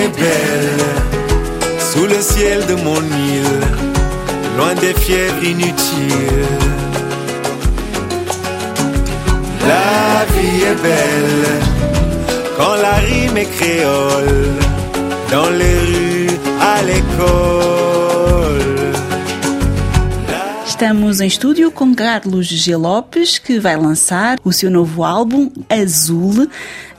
est belle, sous le ciel de mon île, loin des fièvres inutiles. La vie est belle, quand la rime est créole, dans les rues, à l'école. Estamos em estúdio com Carlos G. Lopes, que vai lançar o seu novo álbum, Azul.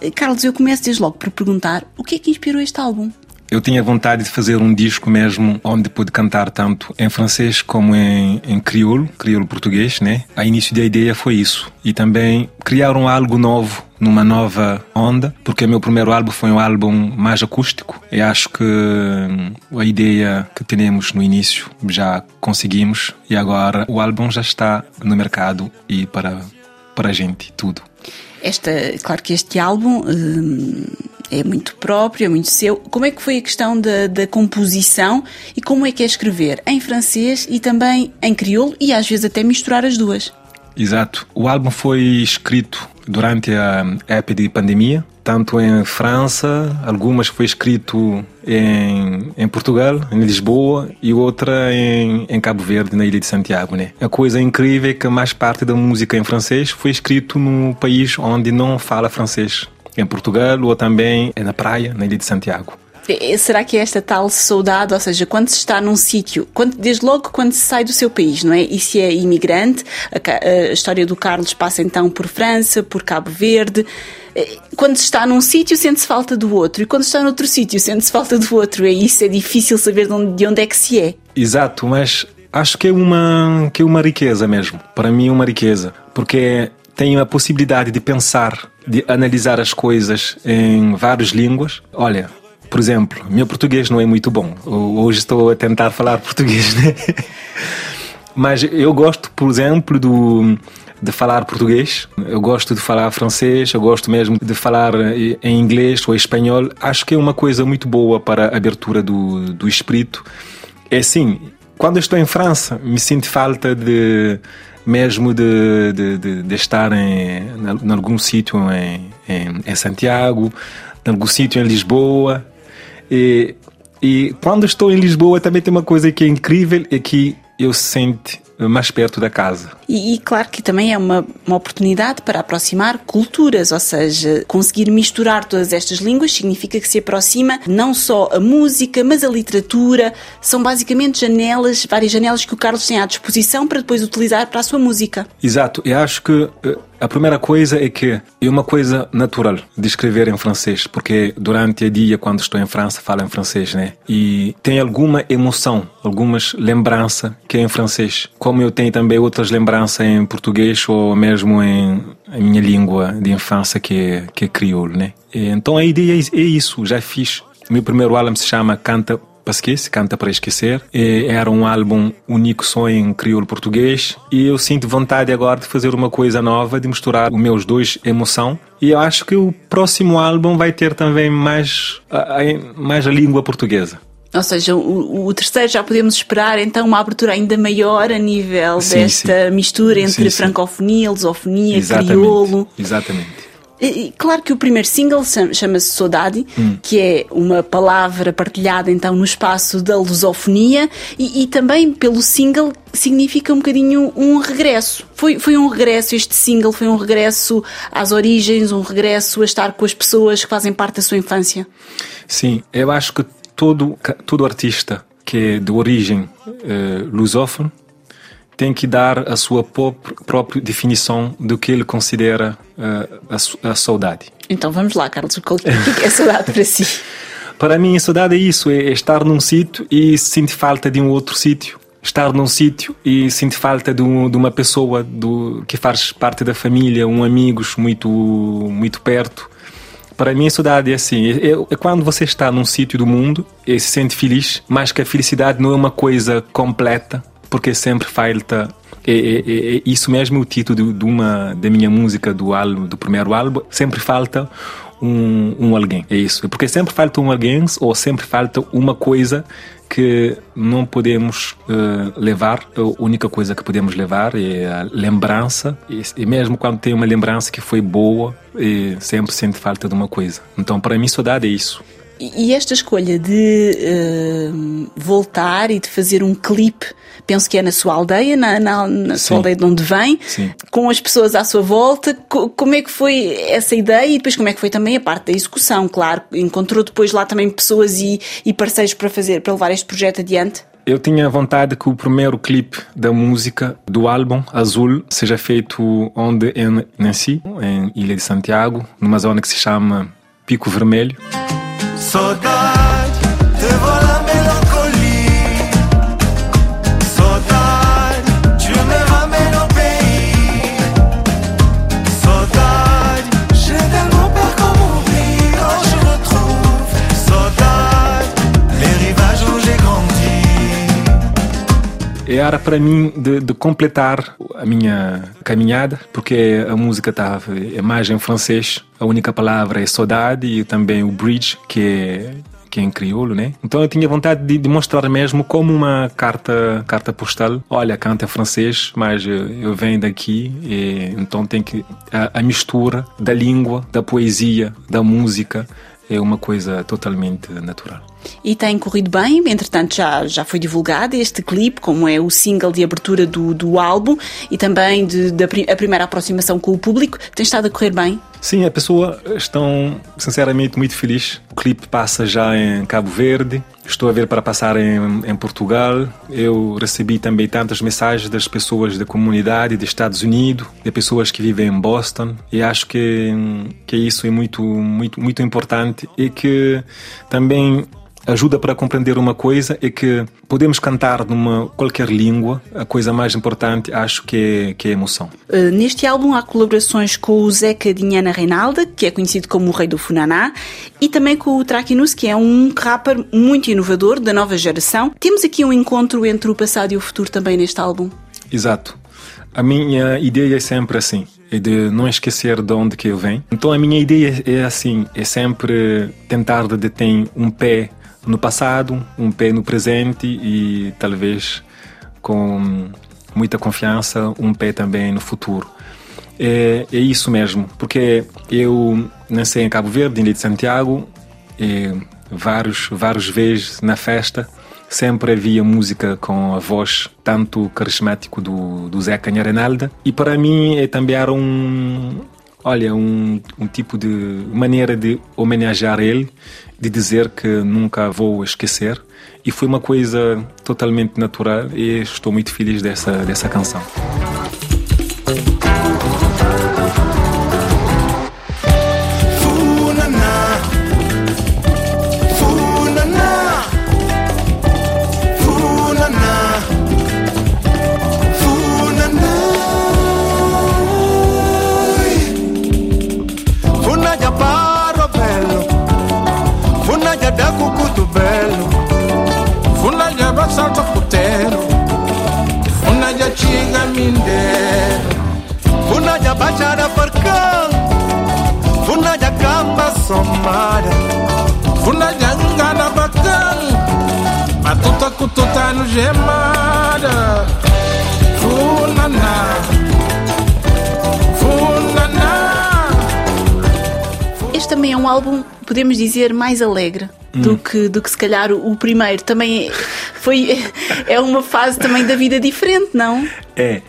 Carlos, eu começo desde logo por perguntar o que é que inspirou este álbum? Eu tinha vontade de fazer um disco mesmo onde pude cantar tanto em francês como em, em crioulo, crioulo português, né? A início da ideia foi isso. E também criar um algo novo, numa nova onda, porque o meu primeiro álbum foi um álbum mais acústico. E acho que hum, a ideia que tínhamos no início já conseguimos e agora o álbum já está no mercado e para, para a gente, tudo. Esta, claro que este álbum hum, é muito próprio, é muito seu. Como é que foi a questão da, da composição e como é que é escrever em francês e também em crioulo e às vezes até misturar as duas? Exato. O álbum foi escrito durante a época de pandemia, tanto em França, algumas foi escrito em, em Portugal, em Lisboa, e outra em, em Cabo Verde, na ilha de Santiago, né? A coisa incrível é que mais parte da música em francês foi escrito no país onde não fala francês, em Portugal ou também na praia, na ilha de Santiago. Será que é esta tal saudade, ou seja, quando se está num sítio, desde logo quando se sai do seu país, não é? E se é imigrante, a, a, história do Carlos passa então por França, por Cabo Verde. Eh, quando se está num sítio, sente-se falta do outro, e quando se está noutro sítio, sente-se falta do outro. É isso, é difícil saber de onde, de onde é que se é. Exato, mas acho que é uma, que é uma riqueza mesmo. Para mim, é uma riqueza, porque tenho a possibilidade de pensar, de analisar as coisas em várias línguas. Olha, por exemplo, meu português não é muito bom. Hoje estou a tentar falar português, né? Mas eu gosto, por exemplo, do, de falar português, eu gosto de falar francês, eu gosto mesmo de falar em inglês ou espanhol. Acho que é uma coisa muito boa para a abertura do, do espírito. É assim, quando estou em França, me sinto falta de mesmo de, de, de, de estar em, em algum sítio em, em, em Santiago, em algum sítio em Lisboa, e, e quando estou em Lisboa também tem uma coisa que é incrível, é que eu sinto mais perto da casa. E, e, claro que também é uma, uma oportunidade para aproximar culturas, ou seja, conseguir misturar todas estas línguas significa que se aproxima não só a música, mas a literatura. São basicamente janelas, várias janelas que o Carlos tem à disposição para depois utilizar para a sua música. Exato, eu acho que eh, a primeira coisa é que é uma coisa natural de escrever em francês, porque durante o dia, quando estou em França, falo em francês, né? E tem alguma emoção, algumas lembranças que é em francês. Como eu tenho também outras lembranças em português ou mesmo em, em minha língua de infância, que é, que é crioulo, né? E, então a ideia é, é isso, já fiz. Meu primeiro álbum se chama Canta para esquecer, Canta para Esquecer. E era um álbum único só em crioulo português e eu sinto vontade agora de fazer uma coisa nova, de misturar os meus dois emoção. E eu acho que o próximo álbum vai ter também mais, mais a língua portuguesa. Ou seja, o, o, terceiro já podemos esperar então uma abertura ainda maior a nível sim, desta sim. mistura entre sim, francofonia, lusofonia, Exatamente. crioulo. Exatamente. E, claro que o primeiro single chama-se Saudade, hum. que é uma palavra partilhada então no espaço da lusofonia e, e, também pelo single significa um bocadinho um regresso. Foi, foi um regresso, este single foi um regresso às origens, um regresso a estar com as pessoas que fazem parte da sua infância. Sim, eu acho que todo, todo artista que é de origem uh, lusófono tem que dar a sua própria definição do que ele considera uh, a, a, saudade. Então vamos lá, Carlos, o que é saudade para si? Para mim, a saudade é isso: é estar num sítio e sentir falta de um outro sítio. Estar num sítio e sentir falta de, um, de uma pessoa do, que faz parte da família, um amigos muito, muito perto. Para mim, saudade é assim: é, é quando você está num sítio do mundo e se sente feliz, mas que a felicidade não é uma coisa completa, porque sempre falta é, é, é, é isso mesmo o título de uma da minha música do álbum do primeiro álbum sempre falta um, um alguém. É isso. Porque sempre falta um alguém ou sempre falta uma coisa que não podemos uh, levar a única coisa que podemos levar é a lembrança. E, e mesmo quando tem uma lembrança que foi boa sempre sente falta de uma coisa. Então para mim saudade é isso E esta escolha de uh, voltar e de fazer um clipe, penso que é na sua aldeia, na, na, na sua aldeia de onde vem, Sim. com as pessoas à sua volta, co como é que foi essa ideia e depois como é que foi também a parte da execução, claro, encontrou depois lá também pessoas e, e parceiros para fazer, para levar este projeto adiante? Eu tinha vontade que o primeiro clipe da música do álbum Azul seja feito onde eu nasci, em Ilha de Santiago, numa zona que se chama Pico Vermelho. Saudade, Era para mim de, de completar a minha caminhada, porque a música estava é mais em francês. A única palavra é saudade e também o bridge, que é que é em crioulo, né? Então eu tinha vontade de, de mostrar mesmo como uma carta carta postal. Olha, canta francês, mas eu, eu venho daqui, e, então tem que a, a mistura da língua, da poesia, da música é uma coisa totalmente natural. E tem corrido bem, entretanto já, já foi divulgado este clipe, como é o single de abertura do, do álbum e também de, a primeira aproximação com o público. Tem estado a correr bem? Sim, a pessoa estão sinceramente muito feliz. O clipe passa já em Cabo Verde, estou a ver para passar em, em Portugal. Eu recebi também tantas mensagens das pessoas da comunidade dos Estados Unidos, de pessoas que vivem em Boston, e acho que, que isso é muito, muito, muito importante e que também ajuda para compreender uma coisa é que podemos cantar numa qualquer língua. A coisa mais importante, acho que é, que é a emoção. Uh, neste álbum há colaborações com o Zeca Dinhana Reinalda, que é conhecido como o Rei do Funaná, e também com o Traquinus, que é um rapper muito inovador da nova geração. Temos aqui um encontro entre o passado e o futuro também neste álbum. Exato. A minha ideia é sempre assim, é de não esquecer de onde que eu venho. Então a minha ideia é assim, é sempre tentar de ter um pé no passado, um pé no presente e talvez com muita confiança um pé também no futuro. É, é isso mesmo, porque eu nasci em Cabo Verde, em Ilha de Santiago, e vários, vários vezes na festa sempre havia música com a voz tanto carismático do, do Zé Canharenalda e para mim é também era um olha um, um tipo de maneira de homenagear ele de dizer que nunca vou esquecer. E foi uma coisa totalmente natural e estou muito feliz dessa dessa canção inga minde funa Funaja bachara funa Funaja kamba somara. Funaja ngana bakal Matuta kututa nujemara. Funa na. Também é um álbum, podemos dizer, mais alegre do, que, do que se calhar o primeiro. Também foi é uma fase também da vida diferente, não? É.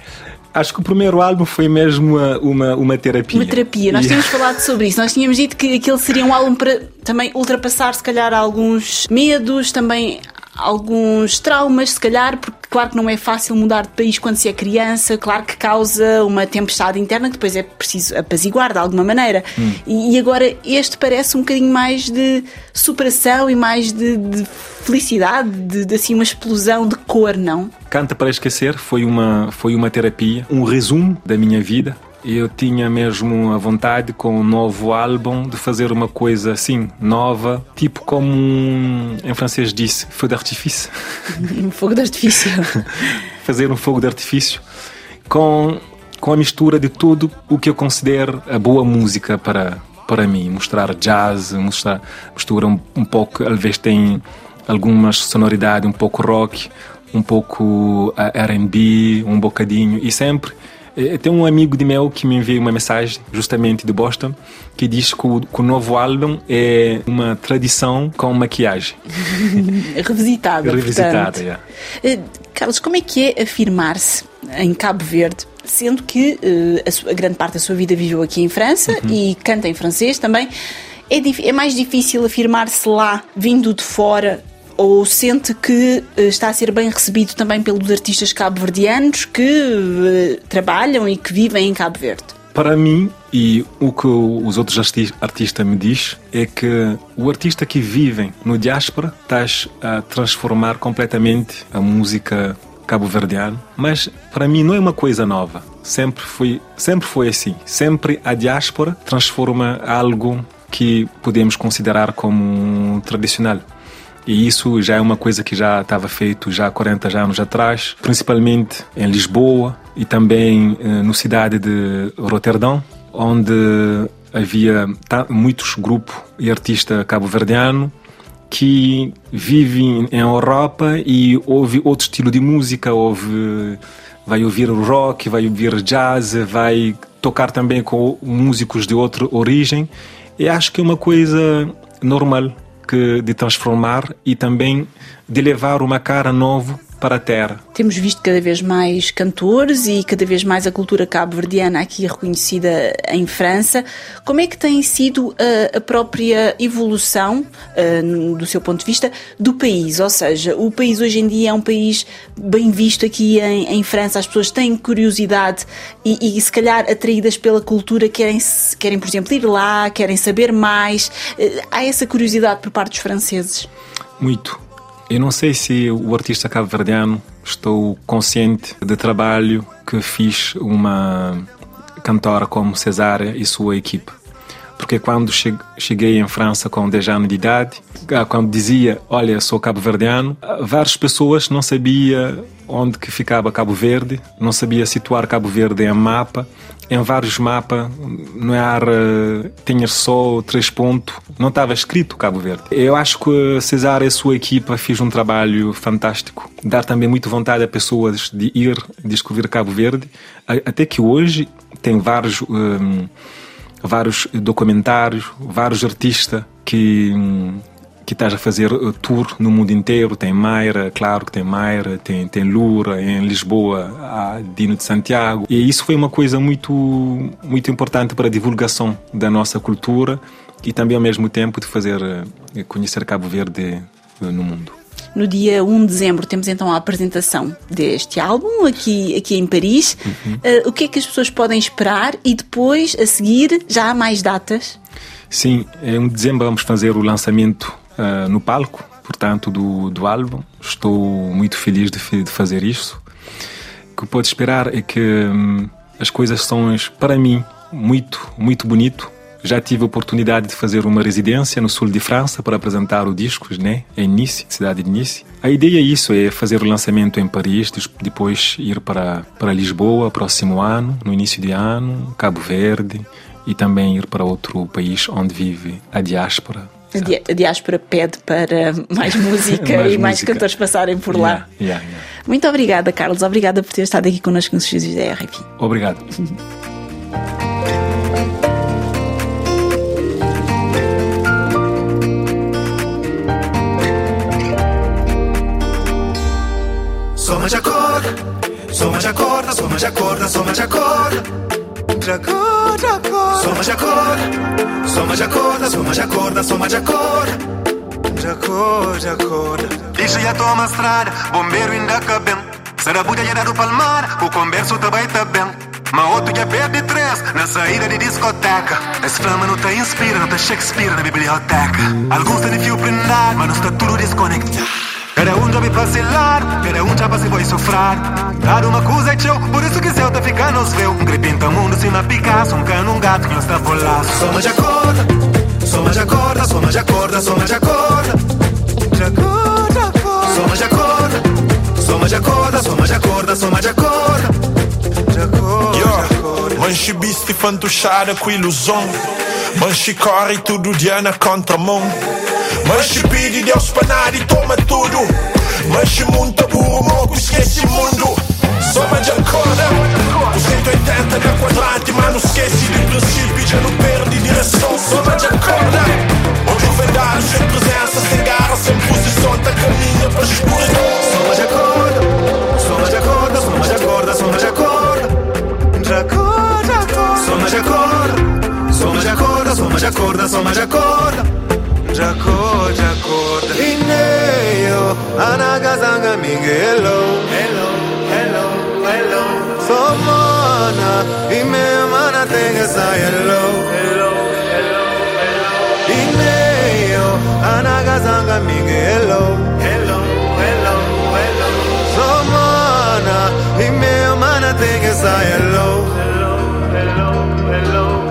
Acho que o primeiro álbum foi mesmo uma, uma, uma terapia. Uma terapia. Nós tínhamos falado sobre isso. Nós tínhamos dito que aquele seria um álbum para também ultrapassar, se calhar, alguns medos, também alguns traumas, se calhar, porque claro que não é fácil mudar de país quando se é criança, claro que causa uma tempestade interna que depois é preciso apaziguar de alguma maneira. Hum. E, e, agora este parece um bocadinho mais de superação e mais de, de felicidade, de, de, assim uma explosão de cor, não? Canta para esquecer foi uma foi uma terapia, um resumo da minha vida eu tinha mesmo a vontade com o novo álbum de fazer uma coisa assim, nova, tipo como um, em francês disse, fogo de artifício. Um fogo de artifício. fazer um fogo de artifício com, com a mistura de tudo o que eu considero a boa música para, para mim. Mostrar jazz, mostrar, mistura um, um pouco, às vezes tem algumas sonoridades, um pouco rock, um pouco R&B, um bocadinho, e sempre Eh, Tem um amigo de meu que me enviou uma mensagem, justamente de Boston, que diz que o, que o novo álbum é uma tradição com maquiagem. Revisitada. Revisitada, portanto. Eh, Carlos, como é que é afirmar-se em Cabo Verde, sendo que eh, a, sua- a grande parte da sua vida viveu aqui em França Uhum. e canta em francês também? É, é mais difícil afirmar-se lá, vindo de fora, ou sente que eh, está a ser bem recebido também pelos artistas cabo-verdianos que eh, trabalham e que vivem em Cabo Verde? Para mim, e o que os outros arti- artistas me diz é que o artista que vive no diáspora está a transformar completamente a música cabo-verdiana, mas para mim não é uma coisa nova. Sempre foi, sempre foi assim. Sempre a diáspora transforma algo que podemos considerar como tradicional. E isso já é uma coisa que já estava feito já há 40 anos atrás, principalmente em Lisboa e também eh, no cidade de Roterdão, onde havia muitos grupos e artistas cabo-verdianos que vivem em Europa e ouve outro estilo de música, ouve, vai ouvir rock, vai ouvir jazz, vai tocar também com músicos de outra origem. E acho que é uma coisa normal que de transformar e também de levar uma cara nova para a terra. Temos visto cada vez mais cantores e cada vez mais a cultura cabo-verdiana aqui reconhecida em França. Como é que tem sido a, a própria evolução, no- do seu ponto de vista, do país? Ou seja, o país hoje em dia é um país bem visto aqui em, em França, as pessoas têm curiosidade e, e se calhar atraídas pela cultura querem, querem, por exemplo, ir lá, querem saber mais. Eh, Há essa curiosidade por parte dos franceses? Muito. Eu não sei se o artista cabo-verdiano estou consciente do trabalho que fiz uma cantora como Cesária e sua equipe. Porque quando che- cheguei em França com 10 anos de idade, ah, quando dizia, olha, sou cabo-verdiano, ah, várias pessoas não sabiam onde que ficava Cabo Verde, não sabia situar Cabo Verde em mapa. Em vários mapas, não era, tinha só três pontos, não estava escrito Cabo Verde. Eu acho que Cesar e sua equipa fez um trabalho fantástico. Dar também muito vontade a pessoas de ir descobrir Cabo Verde, até que hoje tem vários hum, vários documentários, vários artistas que hum, que estás a fazer uh, tour no mundo inteiro. Tem Mayra, claro que tem Mayra, tem, tem Lura, em Lisboa há Dino de Santiago. E isso foi uma coisa muito, muito importante para a divulgação da nossa cultura e também ao mesmo tempo de fazer uh, conhecer Cabo Verde uh, no mundo. No dia 1 de dezembro temos então a apresentação deste álbum aqui, aqui em Paris. Eh, o que é que as pessoas podem esperar e depois, a seguir, já há mais datas? Sim, em dezembro vamos fazer o lançamento ah, no palco, portanto, do, do álbum. Estou muito feliz de, de fazer isso. O que pode esperar é que hum, as coisas são, para mim, muito, muito bonito. Já tive a oportunidade de fazer uma residência no sul de França para apresentar o disco, né, em Nice, cidade de Nice. A ideia é isso, é fazer o lançamento em Paris, depois ir para, para Lisboa, próximo ano, no início de ano, Cabo Verde, e também ir para outro país onde vive a diáspora. A, di a diáspora pede para mais música Mais e mais música. cantores passarem por lá. Yeah, yeah, yeah. Muito obrigada, Carlos. Obrigada por ter estado aqui connosco nos estúdios da RFI. Obrigado. acorda, soma de acorda, soma de acorda, soma de acorda. De acorda. Soma de acorda, soma de acorda, soma de acorda, soma de acorda. De acorda, de acorda. Dice ya toma estrada, bombeiro ainda cabem. Sarabuja já do palmar, o converso também tá bem. Mas outro já perde três na saída de discoteca. Esse flama não te inspira, não te Shakespeare na biblioteca. Alguns têm fio prendado, mas não está tudo desconectado. Cada um já vai vacilar, cada um vai se vai sofrer. Cada uma coisa é teu, por isso que céu tá ficando os véu. Um gripinta mundo, se uma Picasso, um cano, um gato que não está lá. Soma de acorda, soma de acorda, soma de acorda, soma de acorda. De acorda, acorda. Soma de acorda, soma de acorda, soma de acorda, soma de acorda. De acorda, de acorda. Manche bisti fantuschada com ilusão Manche corre todo dia na contramão Manche pede Deus pra nada e toma tudo. Manche monta burro, moco, esquece mundo Soma de acorda Com 180 na quadrante Mas não esquece de princípio Já não perde direção Soma de acorda o vendário sem presença Sem garra, sem posição Tá caminha para escuridão Soma de acorda Soma de acorda, soma de acorda, soma de acorda De acorda, acorda Soma de acorda Soma de acorda, soma de acorda, soma de acorda Jaco, Jaco Ineo, anagazanga migelo Hello, hello, hello Somona, imemana tengesa Hello, hello, hello anagazanga migelo Hello, hello, hello Somona, imemana tengesa Hello, hello, hello.